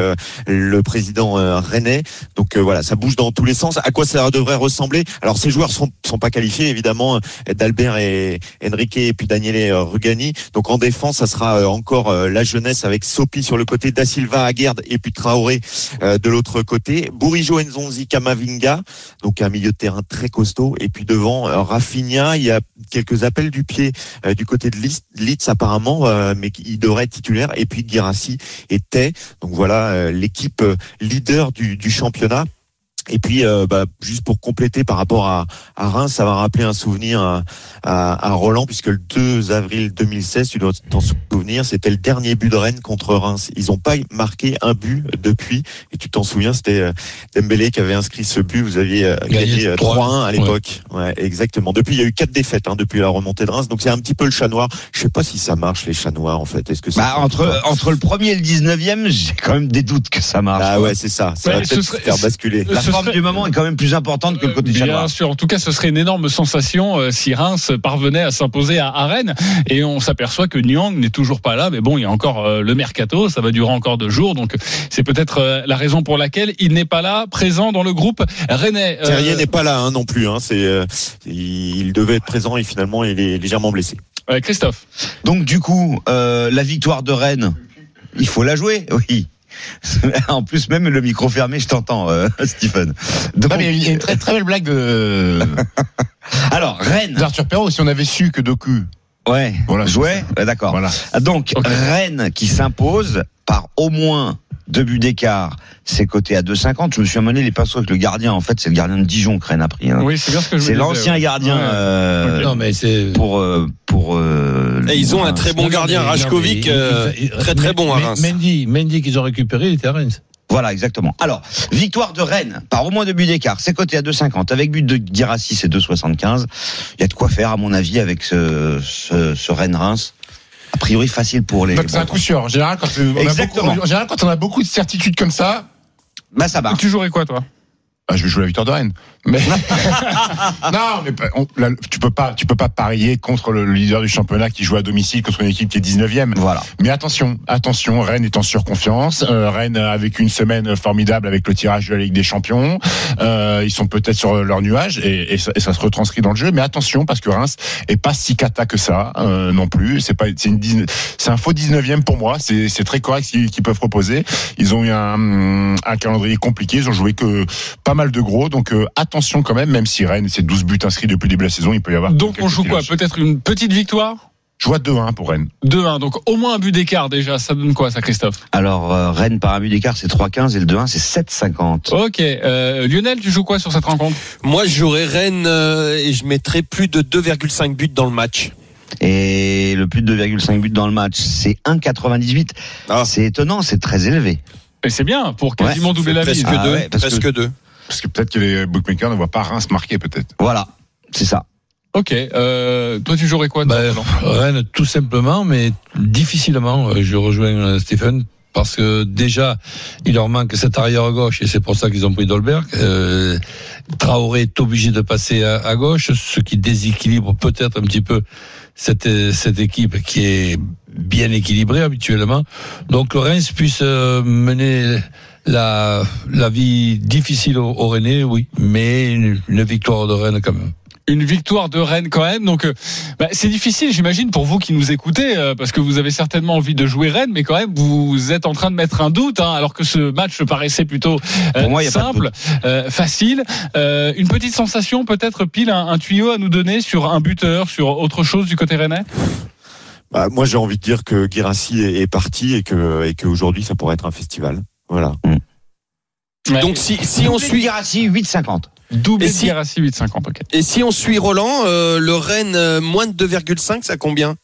le président rennais. Donc voilà, ça bouge dans tous les sens. À quoi ça devrait ressembler? Alors ces joueurs sont sont pas qualifiés évidemment, d'Albert et Enrique et puis Daniele Rugani. Donc en défense, ça sera encore la jeunesse avec Sopi sur le côté, Da Silva, Aguerd et puis Traoré euh, de l'autre côté. Bourigeau, Nzonzi, Kamavinga, donc un milieu de terrain très costaud. Et puis devant euh, Rafinha, il y a quelques appels du pied euh, du côté de Leeds, apparemment, mais il devrait être titulaire. Et puis Girassi était. Donc voilà l'équipe leader du championnat. Et puis, euh, bah, juste pour compléter par rapport à, à Reims, ça va rappeler un souvenir à, à, à Roland, puisque le 2 avril 2016, tu dois t'en souvenir, c'était le dernier but de Rennes contre Reims. Ils n'ont pas marqué un but depuis. Et tu t'en souviens, c'était euh, Dembélé qui avait inscrit ce but. Vous aviez euh, Gagné gagné euh, 3-1 3-1 à l'époque. Ouais. exactement. Depuis, il y a eu quatre défaites hein, depuis la remontée de Reims. Donc c'est un petit peu le chat noir. Je sais pas si ça marche les chats noirs en fait. Est-ce que ça Bah, entre, entre le premier et le 19e, j'ai quand même des doutes que ça marche. Ah ouais, c'est ça. Ça Ouais, va peut-être serait- faire basculer. Ce forme serait- du moment est quand même plus importante que le côté Bien chanois. sûr. En tout cas, ce serait une énorme sensation euh, si Reims parvenait à s'imposer à, à Rennes. Et on s'aperçoit que Nyang n'est toujours pas là. Mais bon, il y a encore euh, le mercato. Ça va durer encore deux jours. Donc, c'est peut-être euh, la raison pour laquelle il n'est pas là, présent dans le groupe rennais. Euh, Terrier n'est pas là hein, non plus. Hein. C'est, euh, il devait être présent et finalement il est légèrement blessé. euh, Christophe. Donc du coup, euh, la victoire de Rennes, il faut la jouer, oui. En plus, même le micro fermé, je t'entends, euh, Stephen. Donc, Non, mais il y a une très très belle blague de alors Rennes, d'Arthur Perrault. Si on avait su que Doku, ouais, Voilà, jouait, Ouais, d'accord. voilà. Donc. Rennes qui s'impose par au moins deux buts d'écart, c'est coté à 2,50. Je me suis amené les pinceaux avec le gardien. En fait, c'est le gardien de Dijon que Rennes a pris. hein. Oui, c'est bien ce que je c'est l'ancien ouais. gardien Ouais. euh, Non, mais c'est. pour euh, pour. euh, Et ils ont un très bon gardien, Rajkovic, euh, très très bon à Reims. Mendy, Mendy qu'ils ont récupéré, il était à Reims. Voilà, exactement. Alors, victoire de Rennes par au moins deux buts d'écart. C'est coté à 2,50. Avec but de Girassi, c'est 2,75. Il y a de quoi faire, à mon avis, avec ce, ce, ce Rennes-Reims. A priori, facile pour les. Donc c'est un coup sûr. En général, quand on a beaucoup, en général, quand on a beaucoup de certitudes comme ça, Bah, ça marche. Tu jouerais quoi, toi? Ah, je vais jouer la victoire de Rennes. Mais non, mais pas- on- là, tu peux pas, tu peux pas parier contre le leader du championnat qui joue à domicile contre une équipe qui est 19e. Voilà. Mais attention, attention, Rennes est en surconfiance. Euh, Rennes a vécu une semaine formidable avec le tirage de la Ligue des Champions. Euh, ils sont peut-être sur leur nuage et, et ça, et ça se retranscrit dans le jeu. Mais attention parce que Reims est pas si cata que ça euh, non plus. C'est pas, c'est une 19 c'est un faux 19e pour moi. C'est c'est très correct ce qu'ils qu'ils peuvent proposer. Ils ont eu un, un calendrier compliqué. Ils ont joué que pas mal de gros. Donc euh, attention quand même, même si Rennes c'est 12 buts inscrits depuis le début de la saison, il peut y avoir. Donc, on joue quoi. Peut-être une petite victoire Je vois 2-1 pour Rennes. 2-1. Donc, au moins un but d'écart déjà. Ça donne quoi, ça, Christophe Alors, euh, Rennes par un but d'écart, c'est 3,15 et le 2-1, c'est 7,50. Ok. Euh, Lionel, tu joues quoi sur cette rencontre Moi, j'aurais Rennes euh, et je mettrais plus de 2,5 buts dans le match. Et le plus de 2,5 buts dans le match, c'est 1,98. Ah. C'est étonnant, c'est très élevé. Et c'est bien pour quasiment Ouais, doubler la mise. Presque Ah deux. ouais, parce presque que- deux. Parce que peut-être que les bookmakers ne voient pas Reims marquer peut-être. Voilà, c'est ça. Ok. Euh, toi, tu jouerais quoi Bah, Rennes, tout simplement, mais difficilement. Euh, Je rejoins euh, Stephen. Parce que déjà, il leur manque cet arrière gauche et c'est pour ça qu'ils ont pris Dolberg. Euh, Traoré est obligé de passer à, à gauche, ce qui déséquilibre peut-être un petit peu cette, cette équipe qui est bien équilibrée habituellement. Donc Reims puisse mener la, la vie difficile au, au Rennais, oui, mais une, une victoire de Rennes quand même. Une victoire de Rennes quand même. Donc, euh, bah, c'est difficile, j'imagine, pour vous qui nous écoutez, euh, parce que vous avez certainement envie de jouer Rennes, mais quand même, vous êtes en train de mettre un doute, hein, alors que ce match paraissait plutôt euh, moi, simple, euh, facile. Euh, une petite sensation, peut-être, pile un, un tuyau à nous donner sur un buteur, sur autre chose du côté rennais? Bah, moi, j'ai envie de dire que Guirassi est, est parti et que et qu'aujourd'hui, ça pourrait être un festival. Voilà. Ouais. Donc si, si on suit Guirassy, 8,50. Doublé Et de si- Guirassy, 8,50, ok. et si on suit Roland, euh, le Rennes euh, moins de 2,5, ça combien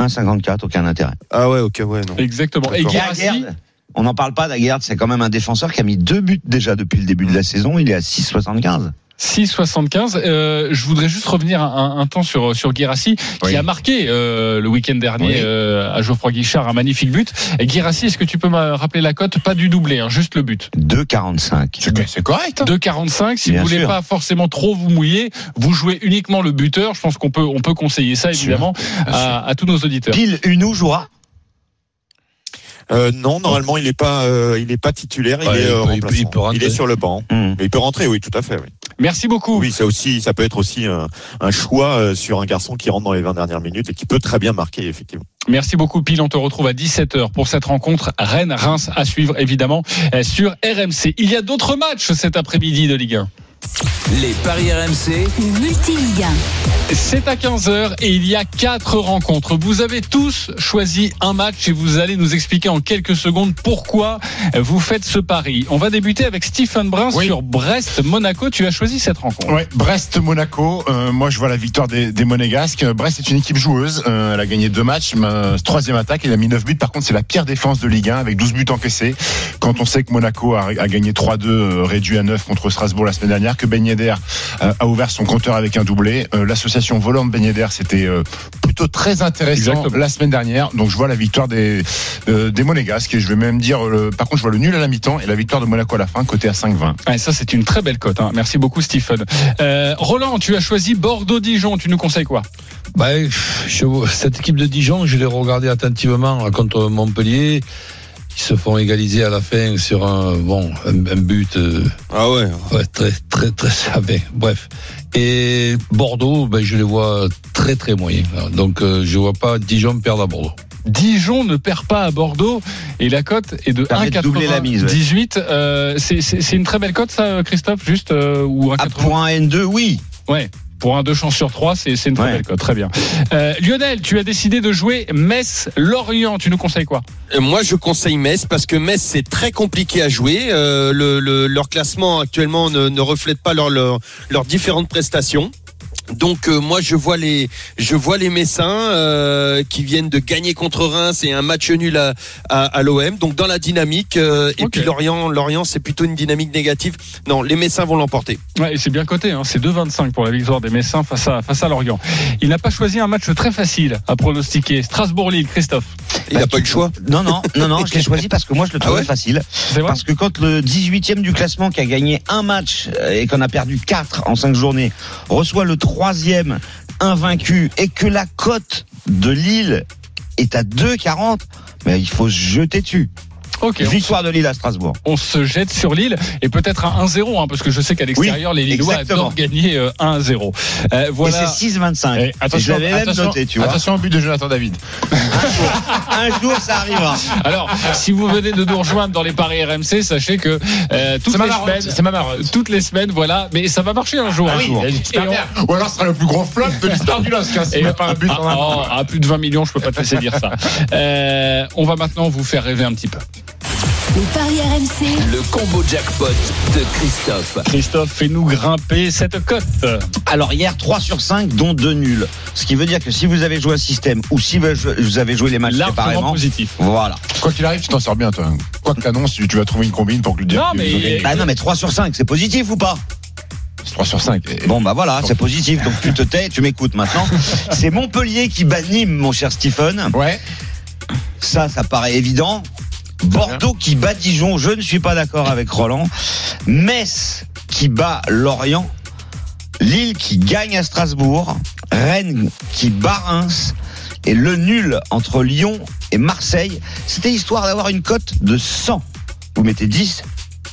1,54, aucun intérêt. Ah ouais, ok, ouais, non. Exactement. Et Aguerd, on n'en parle pas d'Aguerd, c'est quand même un défenseur qui a mis deux buts déjà depuis le début de la saison. Il est à 6,75. 6,75. Euh, je voudrais juste revenir un, un temps sur sur Guirassi qui Oui. a marqué euh, le week-end dernier Oui. euh, à Geoffroy Guichard un magnifique but. Et Guirassi, est-ce que tu peux me rappeler la cote? Pas du doublé, hein, juste le but. 2,45. C'est correct. hein. 2,45. Si Bien vous voulez sûr. pas forcément trop vous mouiller, vous jouez uniquement le buteur. Je pense qu'on peut on peut conseiller ça évidemment à, à tous nos auditeurs. Pile Unou jouera Euh, non, normalement, il est pas, euh, il est pas titulaire. Il Ouais, est il euh, peut- il peut- il remplaçant. peut rentrer. Il est sur le banc. Hmm. Mais il peut rentrer, oui, tout à fait. Oui, Merci beaucoup. oui ça aussi, ça peut être aussi un, un choix euh, sur un garçon qui rentre dans les 20 dernières minutes et qui peut très bien marquer, effectivement. Merci beaucoup, Pile. On te retrouve à 17h pour cette rencontre Rennes-Reims à suivre, évidemment, euh, sur RMC. Il y a d'autres matchs cet après-midi de Ligue 1. Les paris RMC, 1. C'est à 15h et il y a quatre rencontres. Vous avez tous choisi un match et vous allez nous expliquer en quelques secondes pourquoi vous faites ce pari. On va débuter avec Stephen Brun Oui. sur Brest-Monaco. Tu as choisi cette rencontre. Ouais, Brest-Monaco. euh, moi, je vois la victoire des, des Monégasques. Brest est une équipe joueuse. euh, elle a gagné deux matchs. ma- troisième attaque, elle a mis 9 buts. Par contre, c'est la pire défense de Ligue 1 avec 12 buts encaissés. Quand on sait que Monaco a, a gagné 3-2, euh, réduit à 9 contre Strasbourg la semaine dernière, que Ben Euh, a ouvert son compteur avec un doublé. Euh, L'association volante Ben Yedder, c'était euh, plutôt très intéressant Exactement. la semaine dernière. Donc, je vois la victoire des, euh, des Monégasques. Et je vais même dire, euh, par contre, je vois le nul à la mi-temps et la victoire de Monaco à la fin, côté à 5-20. Ouais, ça, c'est une très belle cote. hein. Merci beaucoup, Stephen. Euh, Roland, tu as choisi Bordeaux-Dijon. Tu nous conseilles quoi? Bah, je, cette équipe de Dijon, je l'ai regardée attentivement contre Montpellier. Se font égaliser à la fin sur un bon un, un but euh, Ah ouais. ouais, très très très savé. Bref. Et Bordeaux, ben, je les vois très très moyens. Donc euh, je vois pas Dijon perdre à Bordeaux. Dijon ne perd pas à Bordeaux et la cote est de Permet de doubler la mise, ouais. 1,98. Euh, c'est- une très belle cote, ça, Christophe, juste euh, ou un Ah, 80 pour un N2, oui. Ouais. Pour un 2 chances sur 3, c'est c'est une très Ouais. belle cote. Très bien. Euh, Lionel, tu as décidé de jouer Metz-Lorient. Tu nous conseilles quoi? Euh, Moi, je conseille Metz parce que Metz c'est très compliqué à jouer. Euh, le, le- leur classement actuellement ne, ne reflète pas leurs leur, leurs différentes prestations. Donc euh, moi je vois les je vois les Messins euh, qui viennent de gagner contre Reims et un match nul à, à, à l'OM. Donc dans la dynamique euh, et puis Lorient Lorient c'est plutôt une dynamique négative. Non, les Messins vont l'emporter. Ouais, et c'est bien coté. Hein. C'est 2,25 pour la victoire des Messins face à, face à Lorient. Il n'a pas choisi un match très facile à pronostiquer. Strasbourg-Lille, Christophe. Il n'a pas eu le choix. Non, non, non, non, je l'ai choisi parce que moi je le trouvais ouais facile. C'est vrai Parce que quand le 18e du classement qui a gagné un match et qu'on a perdu 4 en 5 journées reçoit le troisième invaincu et que la cote de Lille est à 2,40, mais il faut se jeter dessus. Ok. on- Victoire de Lille à Strasbourg. On se jette sur Lille et peut-être un 1-0, hein, parce que je sais qu'à l'extérieur, les Lillois exactement. adorent gagner euh, 1-0. Euh, voilà. Et c'est 6,25. Eh, Et attention, je l'avais même attention, noté, tu vois. attention au but de Jonathan David. Un jour, ça arrivera. Alors, si vous venez de nous rejoindre dans les paris RMC, sachez que euh, toutes les semaines, c'est ma marotte. toutes les semaines, voilà, mais ça va marcher un jour. Ah un oui, jour. on-. Ou alors ce sera le plus gros flop de l'histoire du LOSC. hein, pas un but ah, en un oh, à plus de 20 millions, je peux pas te laisser dire ça. Euh, on va maintenant vous faire rêver un petit peu. Les paris RMC. le combo jackpot de Christophe. Christophe, fais-nous grimper cette cote. Alors hier 3 sur 5 dont 2 nuls. Ce qui veut dire que si vous avez joué un système ou si vous avez joué les matchs Largement séparément, positif. voilà. Quoi qu'il arrive, tu t'en sors bien, toi. Quoi que t'annonces, tu tu vas trouver une combine pour que le dire. Non, mais- Bah non mais 3 sur 5, c'est positif ou pas? 3 sur 5. Bon bah voilà, c'est positif. Donc tu te tais, tu m'écoutes maintenant. C'est Montpellier qui bat Nîmes, mon cher Stephen. Ouais. Ça, ça paraît évident. Bordeaux qui bat Dijon, je ne suis pas d'accord avec Roland. Metz qui bat Lorient. Lille qui gagne à Strasbourg. Rennes qui bat Reims. Et le nul entre Lyon et Marseille. C'était histoire d'avoir une cote de 100. Vous mettez 10,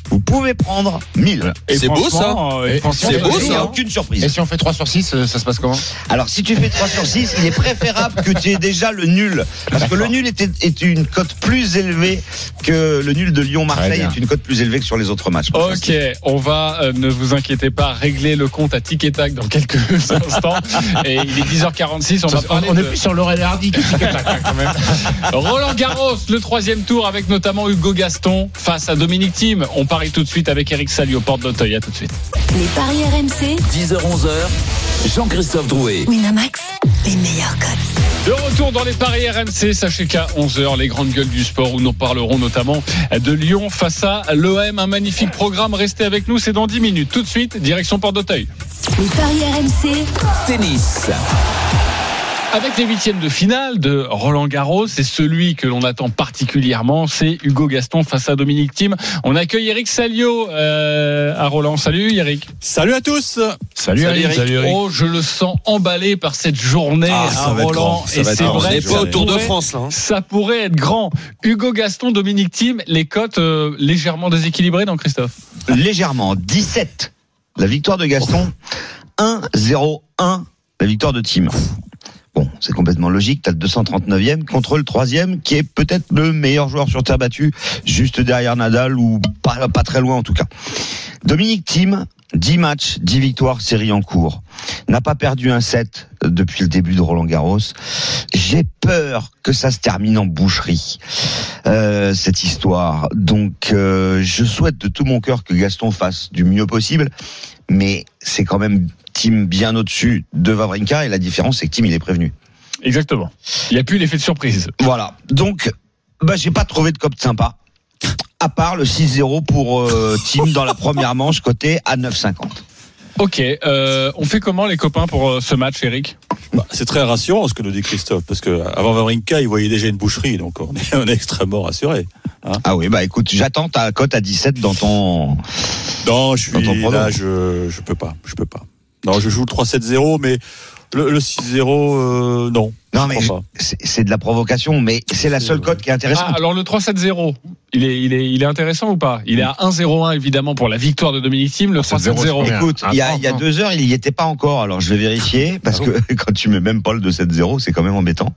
vous pouvez prendre 1000. Et C'est beau, ça. euh, Et c'est beau, Il n'y a ça. aucune surprise. Et si on fait 3 sur 6, ça se passe comment? Alors, si tu fais 3 sur 6, il est préférable que tu aies déjà le nul. Parce que le nul était, est une cote plus élevée que le nul de Lyon-Marseille est une cote plus élevée que sur les autres matchs. Ok, on va, euh, ne vous inquiétez pas, régler le compte à tic et tac dans quelques instants. Et il est 10h46, on va parler on de... est plus sur Laurel Hardy que quand même. Roland Garros, le troisième tour avec notamment Hugo Gaston face à Dominique Thiem. On parie tout de suite avec Eric Salio, porte d'Auteuil. À tout de suite. Les paris RMC. 10h-11h, Jean-Christophe Drouet. Winamax, les meilleurs cotes. De retour dans les paris RMC, sachez qu'à 11h, les grandes gueules du sport où nous parlerons notamment de Lyon face à l'OM. Un magnifique programme. Restez avec nous, c'est dans 10 minutes. Tout de suite, direction Porte d'Auteuil. Les paris RMC. Tennis. Avec les huitièmes de finale de Roland Garros, c'est celui que l'on attend particulièrement, c'est Hugo Gaston face à Dominique Thiem. On accueille Eric Salio euh, à Roland. Salut Eric. Salut à tous. Salut, Eric. Salut, Eric. Oh, je le sens emballé par cette journée Ah, à Roland. Et c'est vrai, pas au Tour de pourrait- France là. hein. Ça pourrait être grand. Hugo Gaston, Dominique Thiem, les cotes euh, légèrement déséquilibrées dans Christophe. Légèrement, 17. La victoire de Gaston, 1-0-1. La victoire de Team. C'est complètement logique. T'as le 239e contre le troisième qui est peut-être le meilleur joueur sur terre battue, juste derrière Nadal ou pas, pas très loin en tout cas. Dominique Thiem, 10 matchs, 10 victoires, série en cours. N'a pas perdu un set depuis le début de Roland Garros. J'ai peur que ça se termine en boucherie, euh, cette histoire. Donc, euh, je souhaite de tout mon cœur que Gaston fasse du mieux possible, mais c'est quand même Tim bien au-dessus de Vavrinka et la différence c'est que Tim il est prévenu. Exactement. Il n'y a plus l'effet de surprise. Voilà. Donc, bah, j'ai pas trouvé de cop sympa. À part le 6-0 pour euh, Tim dans la première manche, côté à 9,50. Ok, euh, on fait comment les copains pour euh, ce match, Eric? Bah, c'est très rassurant ce que nous dit Christophe, parce que avant Vavrinka, il voyait déjà une boucherie, donc on est, on est extrêmement rassuré. Ah oui, bah écoute, j'attends ta cote à 17 dans ton. Non, je Dans ton suis prono. là, je je peux pas, je peux pas. Non, je joue le 3-7-0, mais le, le 6-0, euh, non. Non, mais c'est de la provocation, mais c'est la seule cote qui est intéressante. Ah, alors le 3-7-0, il est, il, est, il est intéressant ou pas? Il est à 1-0-1 évidemment pour la victoire de Dominique Thiem, le 3-7-0. Écoute, il y a, il y a deux heures, il y était pas encore. Alors je vais vérifier parce que quand tu mets même pas le 2-7-0, c'est quand même embêtant.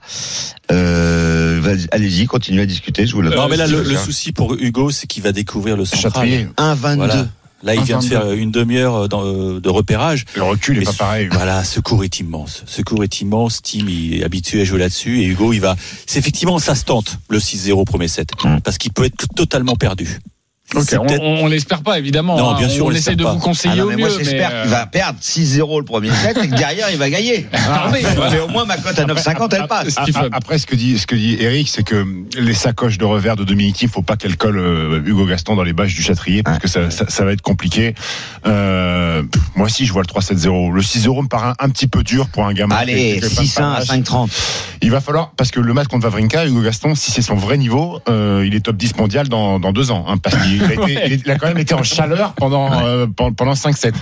Euh, Allez-y, continuez à discuter. Je vous le Non, mais là, le, le souci pour Hugo, c'est qu'il va découvrir le central. Châtrier. 1-22. Voilà. Là, il vient de 1,22. faire une demi-heure dans- euh, de repérage. Le recul est Et pas pareil. Voilà, ce cours est immense. Ce cours est immense. Tim, il est habitué à jouer là-dessus. Et Hugo, il va. C'est effectivement, ça se tente, le 6-0 premier set. Mm. Parce qu'il peut être totalement perdu. On, on, l'espère pas évidemment. Non, hein. bien sûr, on on essaie de pas. vous conseiller Ah non, au mais mieux. moi j'espère mais, euh, qu'il va perdre 6-0 le premier set et que derrière il va gagner. Ah oui, mais au moins ma cote à 9,50 elle passe. Ah, ah, Après, ce que dit, ce que dit Eric, c'est que les sacoches de revers de Dominique Thiem, faut pas qu'elles collent euh, Hugo Gaston dans les bâches du Châtrier, parce que ça, ça, ça va être compliqué. Euh, moi aussi, je vois le 3-7-0. Le 6-0 me paraît un, un petit peu dur pour un gamin. Allez, qui- qui fait pas de 6-1 à panache. 5-30. Il va falloir, parce que le match contre Vavrinka, Hugo Gaston, si c'est son vrai niveau, euh, il est top 10 mondial dans, dans deux ans, hein, parce qu'il a, été- Ouais. il, a quand même été en chaleur pendant, euh, pendant, pendant 5-7.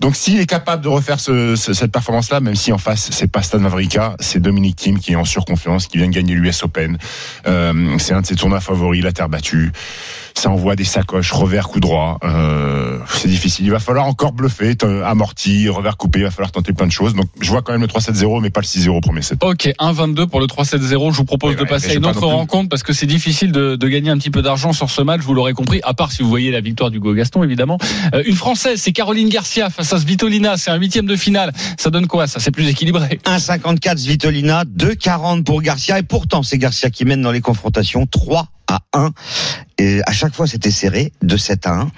Donc s'il est capable de refaire ce, ce- cette performance-là, même si en face c'est pas Stan Wawrinka, c'est Dominique Thiem qui est en surconfiance, qui vient de gagner l'US Open. Euh, c'est un de ses tournois favoris, la terre battue. Ça envoie des sacoches, revers coup droit. Euh, c'est difficile. Il va falloir encore bluffer, t- amorti, revers coupé. Il va falloir tenter plein de choses. Donc je vois quand même le 3-7-0, mais pas le 6-0 au premier set. Ok, 1-22 pour le 3-7-0. Je vous propose de ouais, passer à une autre rencontre parce que c'est difficile de, de gagner un petit peu d'argent sur ce match, vous l'aurez compris, à part si vous voyez la victoire du Gaston évidemment. Euh, une Française, c'est Caroline Garcia face à Svitolina, c'est un huitième de finale. Ça donne quoi ça? C'est plus équilibré. 1,54 Svitolina, 2,40 pour Garcia et pourtant c'est Garcia qui mène dans les confrontations 3 à 1 et à chaque fois c'était serré de 7 à 1.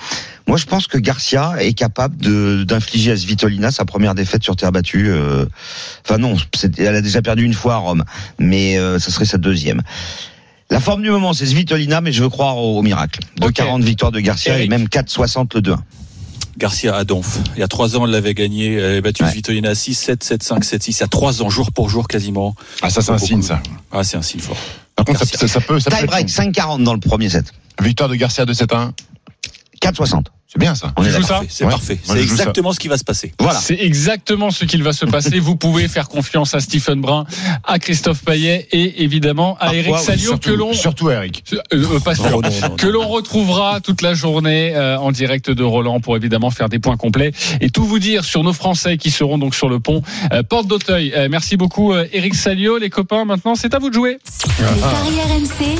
Moi je pense que Garcia est capable de d'infliger à Svitolina sa première défaite sur terre battue. euh, Enfin non, elle a déjà perdu une fois à Rome, mais euh, ça serait sa deuxième. La forme du moment c'est Svitolina, mais je veux croire au, au miracle. 2,40 victoire de Garcia Eric. et même 4,60 le 2-1. Garcia à Donf. Il y a trois ans, elle l'avait gagné. Elle avait battu Ouais. Svitolina 6-7, 7-5, 7-6. Il y a trois ans, jour pour jour quasiment. Ah ça c'est un signe ça. Ah, c'est un signe fort. Par contre ça, ça, ça peut. Ça Tie break 5,40 dans le premier set. Victoire de Garcia de 7 à 1. 4,60. C'est bien ça. On est Tu joues d'accord. ça C'est Ouais. parfait. C'est exactement ce qui va se passer. Voilà. C'est exactement ce qu'il va se passer. Vous pouvez faire confiance à Stephen Brun, à Christophe Payet et évidemment à Parfois, Eric oui, Salio que surtout- l'on Surtout Eric. Euh, euh, pas sûr. Non, non, non, non. que l'on retrouvera toute la journée euh, en direct de Roland pour évidemment faire des points complets et tout vous dire sur nos Français qui seront donc sur le pont euh, Porte d'Auteuil. Euh, merci beaucoup euh, Eric Salio, les copains. Maintenant, c'est à vous de jouer. Les paris RMC,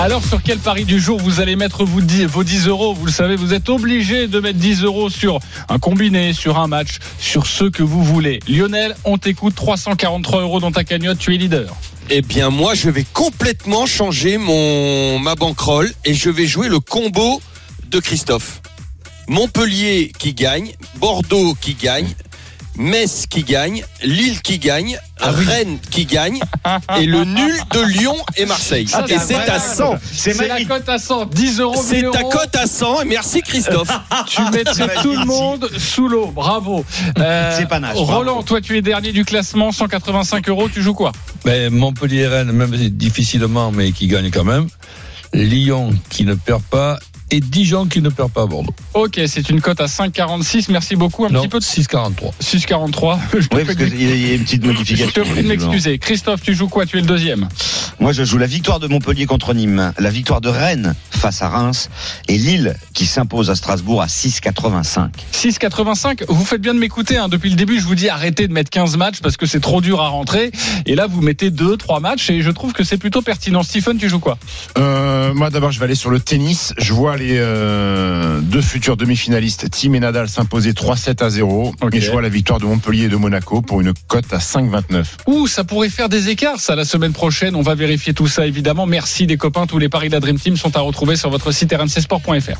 Alors, sur quel pari du jour vous allez mettre vos 10 euros Vous le savez, vous êtes obligé de mettre 10 euros sur un combiné, sur un match, sur ce que vous voulez. Lionel, on t'écoute 343 euros dans ta cagnotte, tu es leader. Eh bien, moi, je vais complètement changer mon ma bankroll et je vais jouer le combo de Christophe. Montpellier qui gagne, Bordeaux qui gagne, Metz qui gagne, Lille qui gagne, Rennes qui gagne et le nul de Lyon et Marseille. Ça, et c'est à incroyable. 100. C'est la cote à 100, 10 euros, 1000 C'est ta cote à 100 et merci Christophe. Tu mettrais tout le monde sous l'eau. Bravo. Euh, C'est panache, Roland, bravo. toi, tu es dernier du classement, 185 euros. Tu joues quoi? Ben, Montpellier-Rennes, même difficilement, mais qui gagne quand même. Lyon qui ne perd pas. Et Dijon qui ne perd pas à Bordeaux. Ok, c'est une cote à 5,46. Merci beaucoup. Un non, petit peu de 6,43. 6,43. Je te Oui, parce qu'il y a une petite je modification. te prie de m'excuser. Christophe, tu joues quoi? Tu es le deuxième. Moi, je joue la victoire de Montpellier contre Nîmes, la victoire de Rennes face à Reims et Lille qui s'impose à Strasbourg à 6,85. 6,85. Vous faites bien de m'écouter. hein. Depuis le début, je vous dis arrêtez de mettre 15 matchs parce que c'est trop dur à rentrer. Et là, vous mettez 2, 3 matchs et je trouve que c'est plutôt pertinent. Stephen, tu joues quoi? Euh, moi d'abord je vais aller sur le tennis. Je vois les euh, deux futurs demi-finalistes, Tim et Nadal, s'imposer 3-7 à 0. Ok. Et je vois la victoire de Montpellier et de Monaco pour une cote à 5,29. Ouh, ça pourrait faire des écarts, ça, la semaine prochaine. On va vérifier tout ça, évidemment. Merci des copains. Tous les paris de la Dream Team sont à retrouver sur votre site rmcsport.fr.